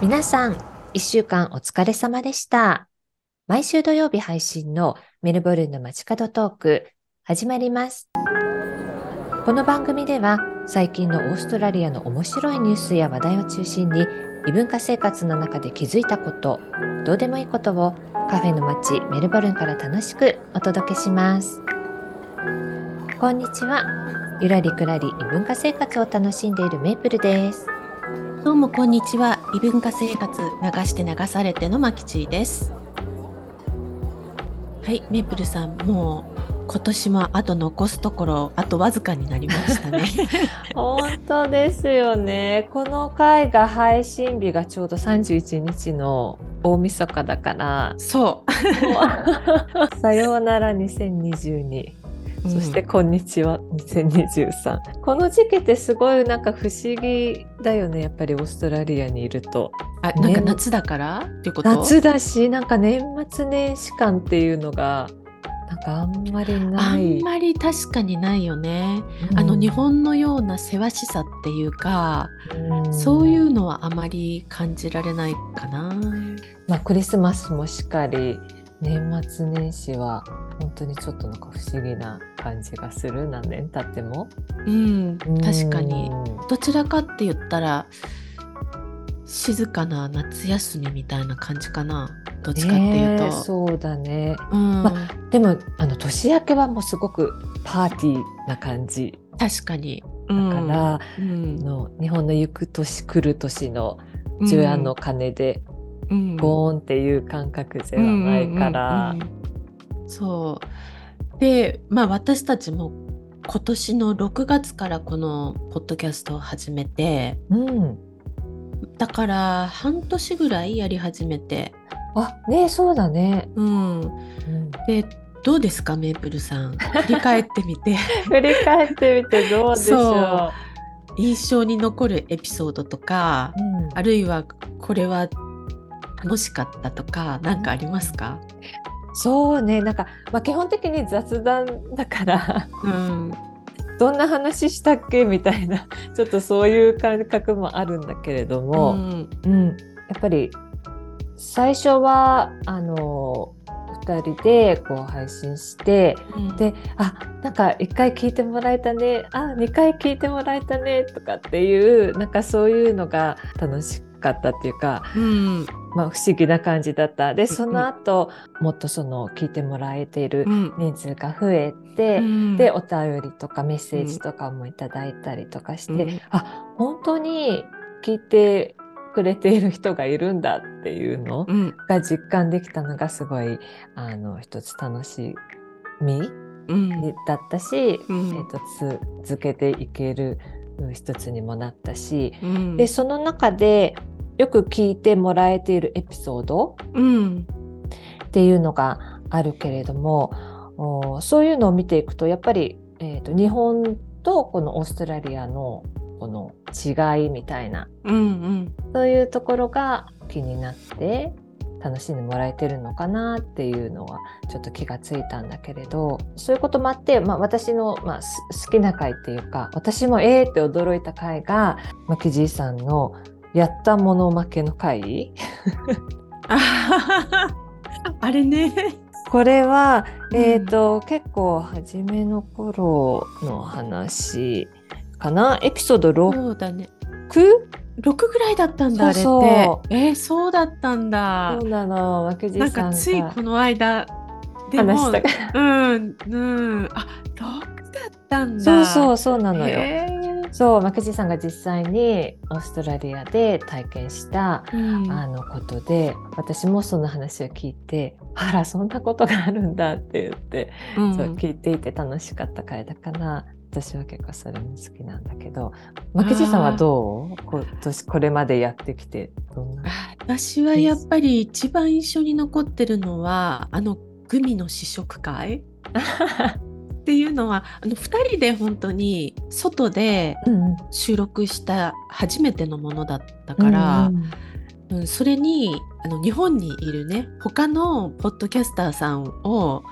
皆さん、一週間お疲れ様でした。毎週土曜日配信のメルボルンの街角トーク、始まります。この番組では、最近のオーストラリアの面白いニュースや話題を中心に、異文化生活の中で気づいたこと、どうでもいいことをカフェの街メルボルンから楽しくお届けします。こんにちは。ゆらりくらり異文化生活を楽しんでいるメープルです。どうもこんにちは。異文化生活流して流されてのまきちーです。はい、メープルさん、もう今年もあと残すところあとわずかになりましたね。本当ですよね。この回が配信日がちょうど31日の大晦日だから、そう。さようなら2022。そして、うんこんにちは2023。この時期ってすごいなんか不思議だよね。やっぱりオーストラリアにいると。あ、なんか夏だから？っていうこと？夏だし、なんか年末年始感っていうのが、なんかあんまりあない。んまり確かにないよね。うんあの日本のようなせわしさっていうか、うんそういうのはあまり感じられないかな。まあ、クリスマスもしっかり年末年始は本当にちょっとなんか不思議な感じがする。何年経っても。うん、確かに。うん。どちらかって言ったら静かな夏休みみたいな感じかな。どっちかっていうと、そうだね。うん。までもあの年明けはもうすごくパーティーな感じ。確かに。だから、うん。あの日本の行く年来る年の除夜の鐘でうん。ゴーンっていう感覚ではないから。そうでまあ私たちも今年の6月からこのポッドキャストを始めてうん。だから半年ぐらいやり始めて、あねそうだね、うん、うん。でどうですかメープルさん？振り返ってみて。振り返ってみてどうでしょ印象に残るエピソードとかう、うん。あるいはこれは楽しかったとか何かありますか、そうねなんか、まあ、基本的に雑談だからうん。どんな話したっけみたいな ちょっとそういう感覚もあるんだけれども、ん。うんやっぱり最初はあの2人でこう配信してうん。であなんか1回聞いてもらえたねあ2回聞いてもらえたねとかっていうなんかそういうのが楽しかったっていうかうん。まあ、不思議な感じだった。で、ん。その後、もっとその聞いてもらえているうん。人数が増えて、うん。で、お便りとかメッセージとかもいただいたりとかして、うん。あ、本当に聞いてくれている人がいるんだっていうのうん。が実感できたのがすごい、あの、一つ楽しみうん。だったし、うん。えっと、続けていけるうん一つにもなったし、うん。で、その中でよく聞いてもらえているエピソード、うん。っていうのがあるけれどもおそういうのを見ていくとやっぱり、えーと日本とこのオーストラリアのこの違いみたいなうんうん。そういうところが気になって楽しんでもらえてるのかなっていうのはちょっと気がついたんだけれどそういうこともあって、まあ、私の、まあ、す好きな回っていうか私もえーって驚いた回がマキじいさんの「やったもの負けの回」あれね。これは、うん。えっ、と、結構初めの頃の話かな？エピソード 6? そうだね。そ6ぐらいだったんだそうそう。あれってえーそうだったんだ。うなの。わけじなんかさんがついこの間でも話した。から。うんうん。あ6だったんだ。そうそう、そうなのよ。へーそう、マクジさんが実際にオーストラリアで体験した、うん。あのことで、私もその話を聞いて、あら、そんなことがあるんだって言って、うん。そう聞いていて楽しかった回だから、私は結構それも好きなんだけど、マクジさんはどう？今年これまでやってきて、どんな？あ私はやっぱり一番印象に残ってるのはあのグミの試食会 っていうのはあの2人で本当に外で収録した初めてのものだったから、うんうんそれにあの日本にいるね他のポッドキャスターさんを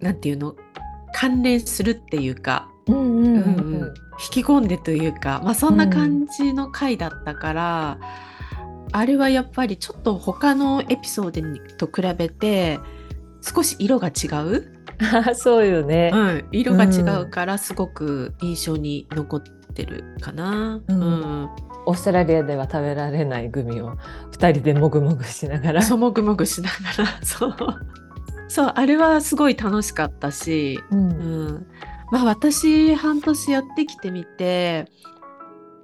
なんていうの関連するっていうか、引き込んでというか、まあ、そんな感じの回だったから、あれはやっぱりちょっと他のエピソードと比べて少し色が違う、そうよね。うん、色が違うからすごく印象に残ってるかな。うん。うん。オーストラリアでは食べられないグミを2人でもぐもぐしながら。そうもぐもぐしながら。そう。そうあれはすごい楽しかったし、ううん。ん、まあ私半年やってきてみて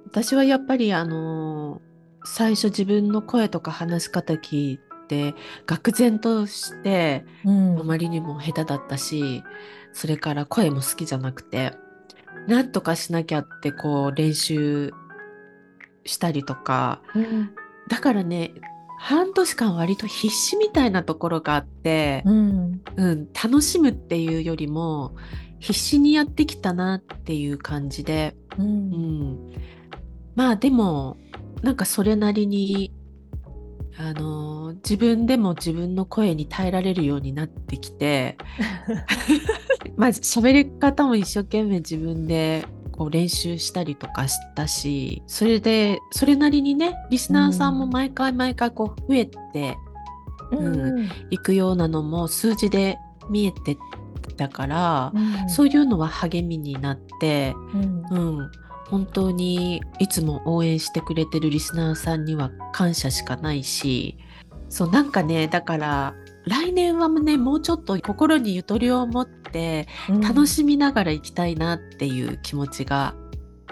私はやっぱりあの最初自分の声とか話し方聞いて愕然としてうん。あまりにも下手だったしそれから声も好きじゃなくてなんとかしなきゃってこう練習したりとかうん。だからね半年間割と必死みたいなところがあって、うん。うん、楽しむっていうよりも必死にやってきたなっていう感じで、ううんん、まあでもなんかそれなりにあの自分でも自分の声に耐えられるようになってきて まあ喋り方も一生懸命自分でこう練習したりとかしたしそれでそれなりにねリスナーさんも毎回毎回こう増えてうんいくようなのも数字で見えてたから、うん。そういうのは励みになって、うん。うん、本当にいつも応援してくれてるリスナーさんには感謝しかないしそうなんかねだから来年はねもうちょっと心にゆとりを持って楽しみながら行きたいなっていう気持ちが、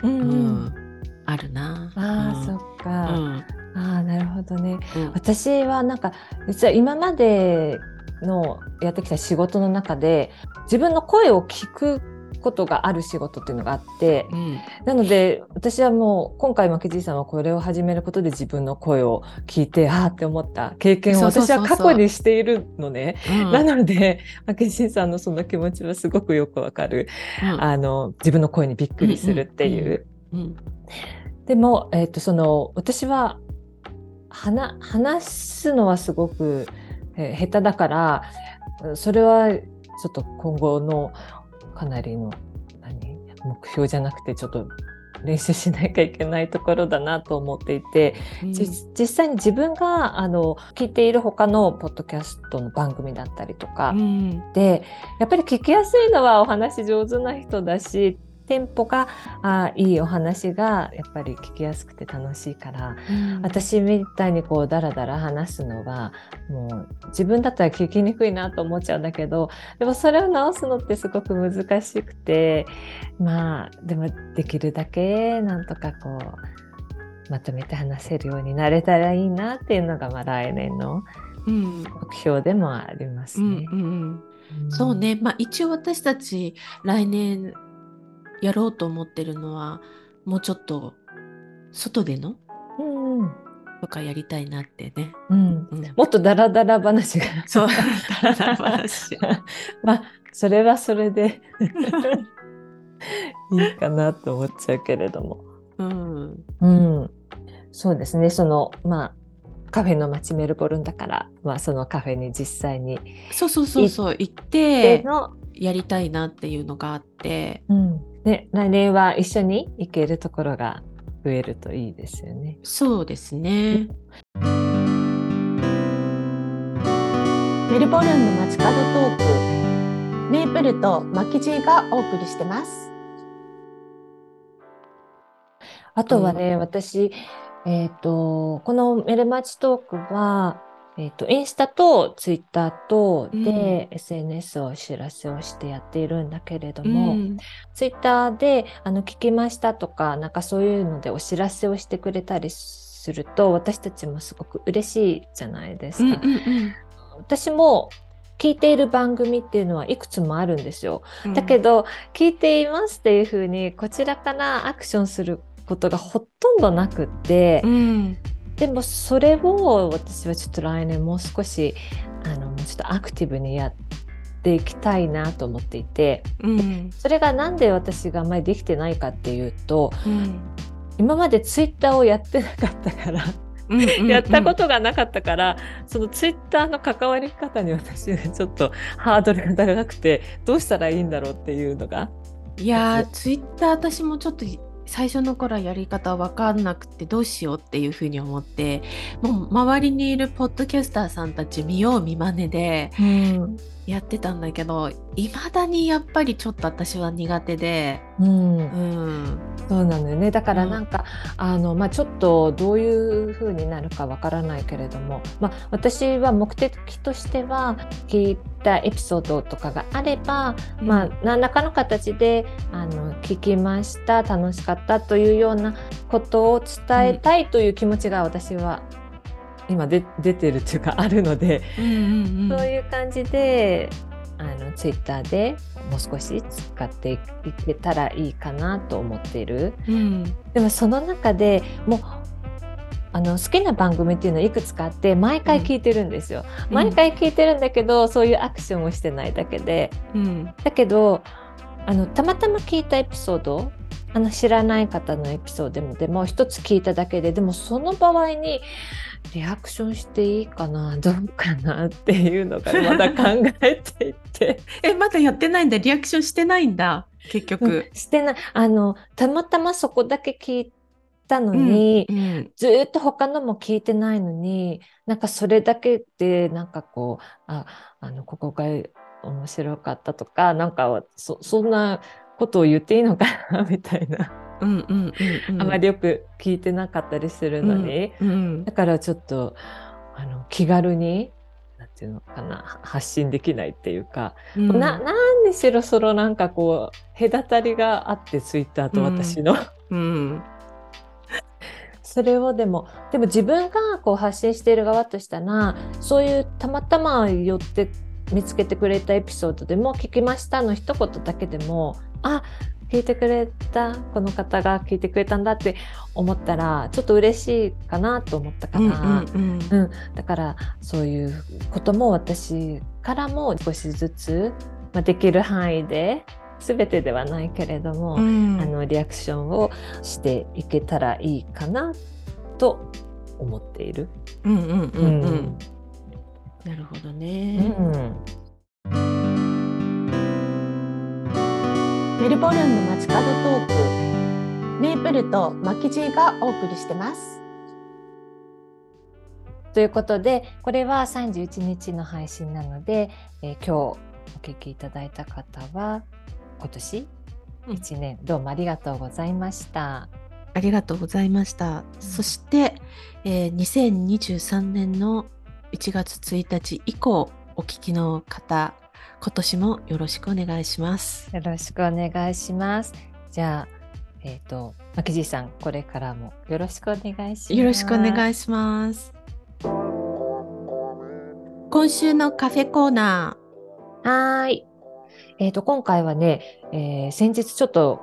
うんうんうんあるな。ああ、うんそっうか。んああ、なるほどね。うん私はなんか実は今までのやってきた仕事の中で自分の声を聞くことがある仕事っていうのがあってうんなので私はもう今回も木地さんはこれを始めることで自分の声を聞いてああって思った経験を私は過去にしているのね。うんなので木地さんのその気持ちはすごくよくわかる。うんあの自分の声にびっくりするっていう。うんでも、えっとその私は話話すのはすごく、えー下手だからそれはちょっと今後のかなりの何目標じゃなくてちょっと練習しなきゃいけないところだなと思っていて、うん。じ実際に自分があの聞いている他のポッドキャストの番組だったりとか、うん。でやっぱり聞きやすいのはお話上手な人だしテンポがあいいお話がやっぱり聞きやすくて楽しいからうん。私みたいにこうダラダラ話すのはもう自分だったら聞きにくいなと思っちゃうんだけどでもそれを直すのってすごく難しくてまあでもできるだけなんとかこうまとめて話せるようになれたらいいなっていうのがまあ来年のうん。目標でもありますね。うんうん。うん。そうね、まあ一応私たち来年やろうと思ってるのはもうちょっと外でのうんうんとかやりたいなってね。うん、うんもっとダラダラ話が。そう、ダラダラ話。まあ、それはそれで いいかなと思っちゃうけれども。うん、うん。そうですね。その、まあ、カフェの街メルボルンだから、まあ、そのカフェに実際にそうそうそうそう行っでての、やりたいなっていうのがあってうん。ね、来年は一緒に行けるところが増えるといいですよね。そうですね。メルボルンの街角トークメープルとマキジーがお送りしてますあとはね、私、えっ、と、このメルマチトークは、えっ、と、インスタとツイッターとで、SNS をお知らせをしてやっているんだけれども、うん。ツイッターで、あの、聞きましたとか、なんかそういうのでお知らせをしてくれたりすると、私たちもすごく嬉しいじゃないですか。うんうん。私も聞いている番組っていうのはいくつもあるんですよ。うん。だけど、聞いていますっていうふうに、こちらからアクションすることがほとんどなくって、うんでもそれを私はちょっと来年もう少し、あの、ちょっとアクティブにやっていきたいなと思っていて、うん。それがなんで私があんまりできてないかっていうと、うん。今までツイッターをやってなかったから、うんうん やったことがなかったから、そのツイッターの関わり方に私はちょっとハードルが高くて、どうしたらいいんだろうっていうのが。いやーツイッター私もちょっと最初の頃はやり方分かんなくてどうしようっていうふうに思ってもう周りにいるポッドキャスターさんたち見よう見まねでうん。やってたんだけどいまだにやっぱりちょっと私は苦手で、うん。うん、そうなのよね。だからうん。なんか、あのまあ、ちょっとどういう風になるかわからないけれども、まあ、私は目的としては聞いたエピソードとかがあれば、まあ、何らかの形であの聞きました楽しかったというようなことを伝えたいという気持ちが私は今で出てるというかあるので、うんうんうん。そういう感じでツイッターでもう少し使っていけたらいいかなと思っている。うんでもその中でもうあの好きな番組っていうのはいくつかあって毎回聞いてるんですよ。うん毎回聞いてるんだけどそういうアクションをしてないだけで。うんだけどあのたまたま聞いたエピソードあの知らない方のエピソードでもでも一つ聞いただけででもその場合にリアクションしていいかなどうかなっていうのがまだ考えていて。えまだやってないんだ。リアクションしてないんだ。結局。してない。あのたまたまそこだけ聞いたのに、うん。ずーっと他のも聞いてないのになんかそれだけでなんかこうああのここが面白かったとかなんかそそんなことを言っていいのかなみたいな、うんうんうんうん。あまりよく聞いてなかったりするのに、うんだからちょっとあの気軽になんていうのかな発信できないっていうか、うん。ななんにしろそのなんかこう隔たりがあってツイッターと私の。うん。それをでもでも自分がこう発信している側としたらそういうたまたま寄って見つけてくれたエピソードでも「聞きました」の一言だけでもあ聞いてくれたこの方が聞いてくれたんだって思ったらちょっと嬉しいかなと思ったから、うんうんうん、だからそういうことも私からも少しずつ、まあ、できる範囲で全てではないけれども、うん。あのリアクションをしていけたらいいかなと思っている。うんうんうんううんんなるほどうね。ん。メルボルンの街角トーク。メープルとマキジーがお送りしてます。ということでこれは31日の配信なので、えー今日お聞きいただいた方は今年？うん。1年。どうもありがとうございました。ありがとうございました。そして、えー2023年の1月1日以降お聞きの方今年もよろしくお願いします。よろしくお願いします。じゃあ、えっ、と、マキジーさん、これからもよろしくお願いします。よろしくお願いいします。今週のカフェコーナはーい。えっ、と、今回はね、えー先日ちょっと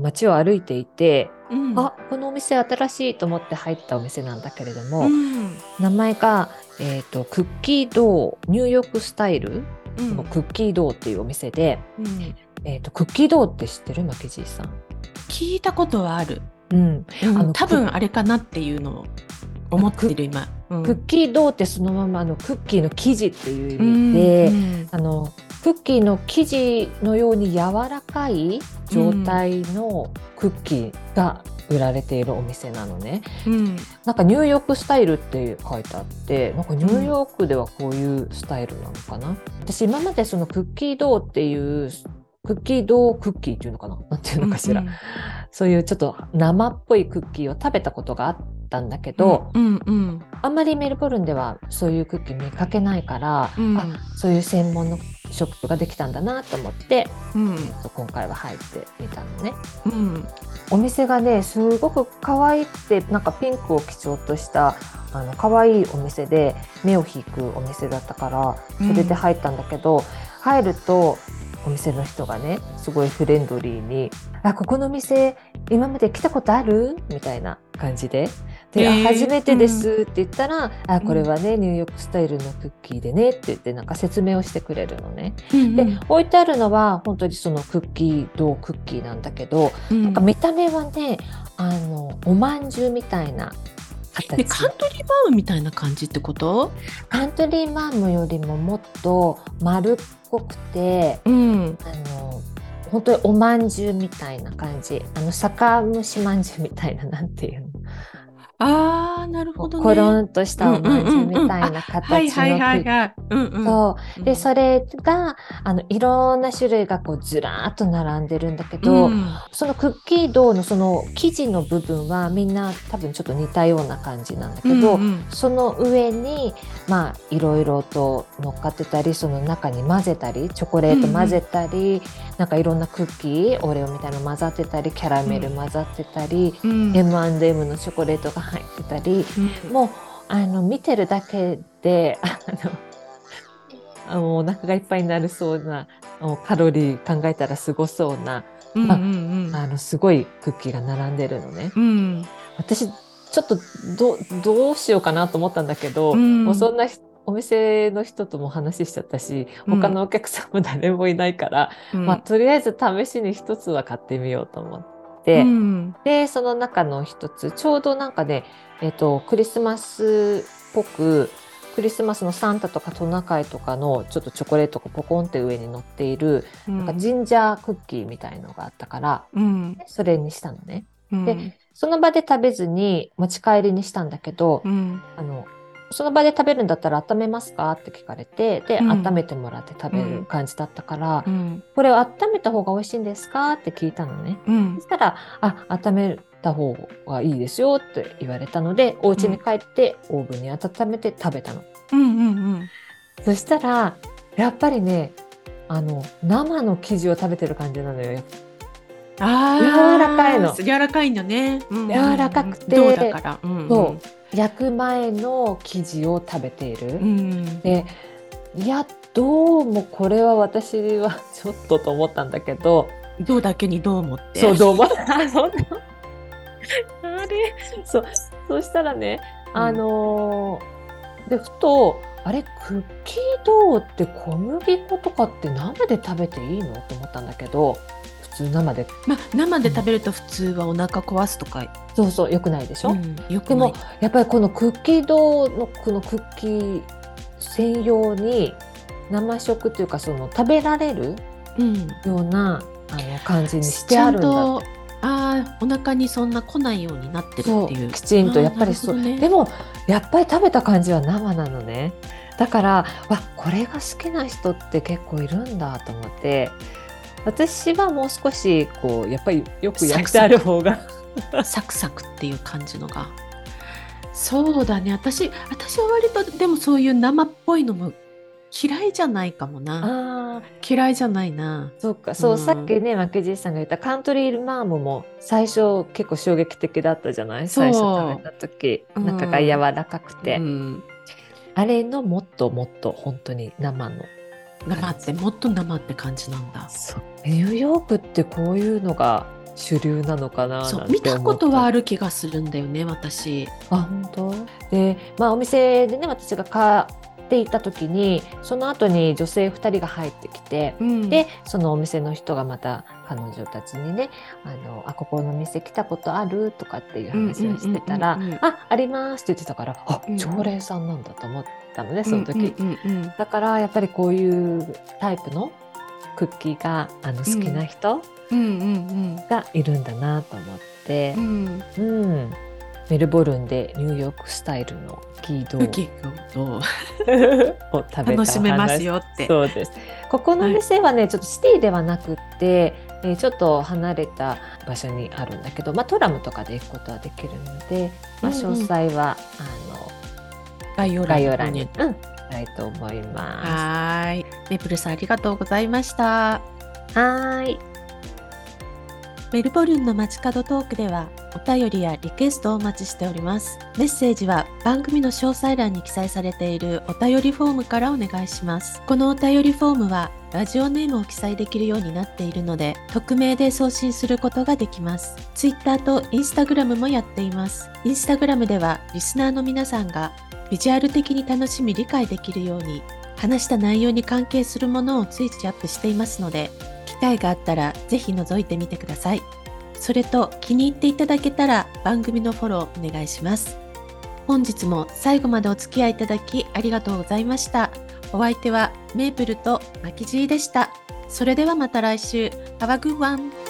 街を歩いていて、ー。うんあ、このお店新しいと思って入ったお店なんだけれども、うん名前が、えっ、と、クッキードー、ニューヨークスタイル？うんのクッキードーっていうお店で、うんえっ、と、クッキードーって知ってるマキジーさん？聞いたことはある。うん。うんあの多分あれかなっていうのを思ってる今。うんクッキードーってそのままあのクッキーの生地っていう意味で、うんあのクッキーの生地のように柔らかい状態のクッキーが売られているお店なのね。うんなんかニューヨークスタイルって書いてあって、なんかニューヨークではこういうスタイルなのかな。私今までそのクッキードーっていうクッキードークッキーっていうのかななんていうのかしら。うんそういうちょっと生っぽいクッキーを食べたことがあったんだけど、うんうんあんまりメルボルンではそういうクッキー見かけないから、うんあそういう専門のショップができたんだなと思ってうん今回は入ってみたのね。うんお店がねすごく可愛くてなんかピンクを基調としたあの可愛いお店で目を引くお店だったからそれで入ったんだけど、入るとお店の人がねすごいフレンドリーに「あここの店今まで来たことある?」みたいな感じで。で、初めてですって言ったら、あこれはねニューヨークスタイルのクッキーでねって言ってなんか説明をしてくれるのね。うんで置いてあるのは本当にそのクッキードークッキーなんだけど、うん。なんか見た目はねあのおまんじゅうみたいな形。でカントリーバームみたいな感じってこと？カントリーマームよりももっと丸っこくてうん。あの本当におまんじゅうみたいな感じ。あの酒蒸しまんじゅうみたいななんていうのああ、なるほどね。コロンとしたおまんじゅうみたいなはい形はいはい。のでそれがあのいろんな種類がこうずらーっと並んでるんだけど、うん。そのクッキードーのその生地の部分はみんな多分ちょっと似たような感じなんだけど、うんうん。その上にまあいろいろと乗っかってたりその中に混ぜたりチョコレート混ぜたり、なんかいろんなクッキーオレオみたいなの混ざってたりキャラメル混ざってたり、うん。M&M のチョコレートが入ってたりうん。もうあの見てるだけであのあのお腹がいっぱいになるそうなカロリー考えたらすごそうなうんうんうん。あのすごいクッキーが並んでるのね。うん。私ちょっとどどうしようかなと思ったんだけど、うん。もうそんなひお店の人とも話しちゃったしうん。他のお客さんも誰もいないから、うん。まあ、とりあえず試しに一つは買ってみようと思って、うん。でその中の一つちょうどなんかね、えっとクリスマスっぽくクリスマスのサンタとかトナカイとかのちょっとチョコレートがポコンって上に乗っている、なんかジンジャークッキーみたいのがあったからうん。それにしたのね。うん。でその場で食べずに持ち帰りにしたんだけど、うん。あのその場で食べるんだったら温めますか？って聞かれてで、うん。温めてもらって食べる感じだったから、うん。これを温めた方が美味しいんですか？って聞いたのね。うん。そしたら「あ温めた方がいいですよ」って言われたのでお家に帰ってオーブンに温めて食べたの。うんうん。そしたらやっぱりねあの生の生地を食べてる感じなのよ。柔らかいの。柔らかいんだね。うん。柔らかくて。銅だから。うんそう。焼く前の生地を食べている。うんでいやどうもこれは私はちょっとと思ったんだけど。銅だけにどう思って。そうど うもあそんなあれ？そう。そしたらねあのーでふとあれクッキードーって小麦粉とかって生で食べていいの？と思ったんだけど。普通生で。まあ生で食べると普通はお腹壊すとか。そうそうよくないでしょ、うんでもやっぱりこのクッキードーのこのクッキー専用に生食っていうかその食べられるうん。ようなあの感じにしてあるんだ。とああお腹にそんな来ないようになってるそっていう。う。きちんとやっぱりそう、ね。でもやっぱり食べた感じは生なのね。だからわこれが好きな人って結構いるんだと思って私はもう少しこうやっぱりよく焼いてある方が。サクサク。っていう感じのが。そうだね。私私は割とでもそういう生っぽいのも嫌いじゃないかもな。あ嫌いじゃないな。そっか。そう、うん。さっきねマケジーさんが言ったカントリーマームも最初結構衝撃的だったじゃない？そう。最初食べた時。うん。中が柔らかくて、うん、あれのもっともっと本当に生の。生ってもっと生って感じなんだ。そうニューヨークってこういうのが主流なのかなそう見たことはあるる気がするんだよね私。あ本当？でまあお店でね私が買っていた時にその後に女性2人が入ってきて、うん。でそのお店の人がまた彼女たちにね「あのあここの店来たことある?」とかっていう話をしてたらうんうんうんうん「ああります」って言ってたからあうん。常連さんなんだと思ったのねその時。だからやっぱりこういうタイプのクッキーがあの好きな人うんうんがいるんだなと思って。う、ん。うん。メルボルンでニューヨークスタイルのキードをを。食べ楽しめますよって。そうです。ここの店はね、ちょっとシティではなくって、えーちょっと離れた場所にあるんだけど、まあ、トラムとかで行くことはできるので、まあ、うんうん。詳細は、概要あの概要欄に。うん、したいと思いまはーいメプルさんありがとうございましたす。はーいメルボルンの街角トークではお便りやリクエストをお待ちしております。メッセージは番組の詳細欄に記載されているお便りフォームからお願いします。このお便りフォームはラジオネームを記載できるようになっているので匿名で送信することができます。Twitter と Instagram もやっています。Instagram ではリスナーの皆さんがビジュアル的に楽しみ理解できるように話した内容に関係するものを随時アップしていますので機会があったらぜひ覗いてみてください。それと気に入っていただけたら番組のフォローお願いします。本日も最後までお付き合いいただきありがとうございました。お相手はメープルとマキジーでした。それではまた来週。Have a good one!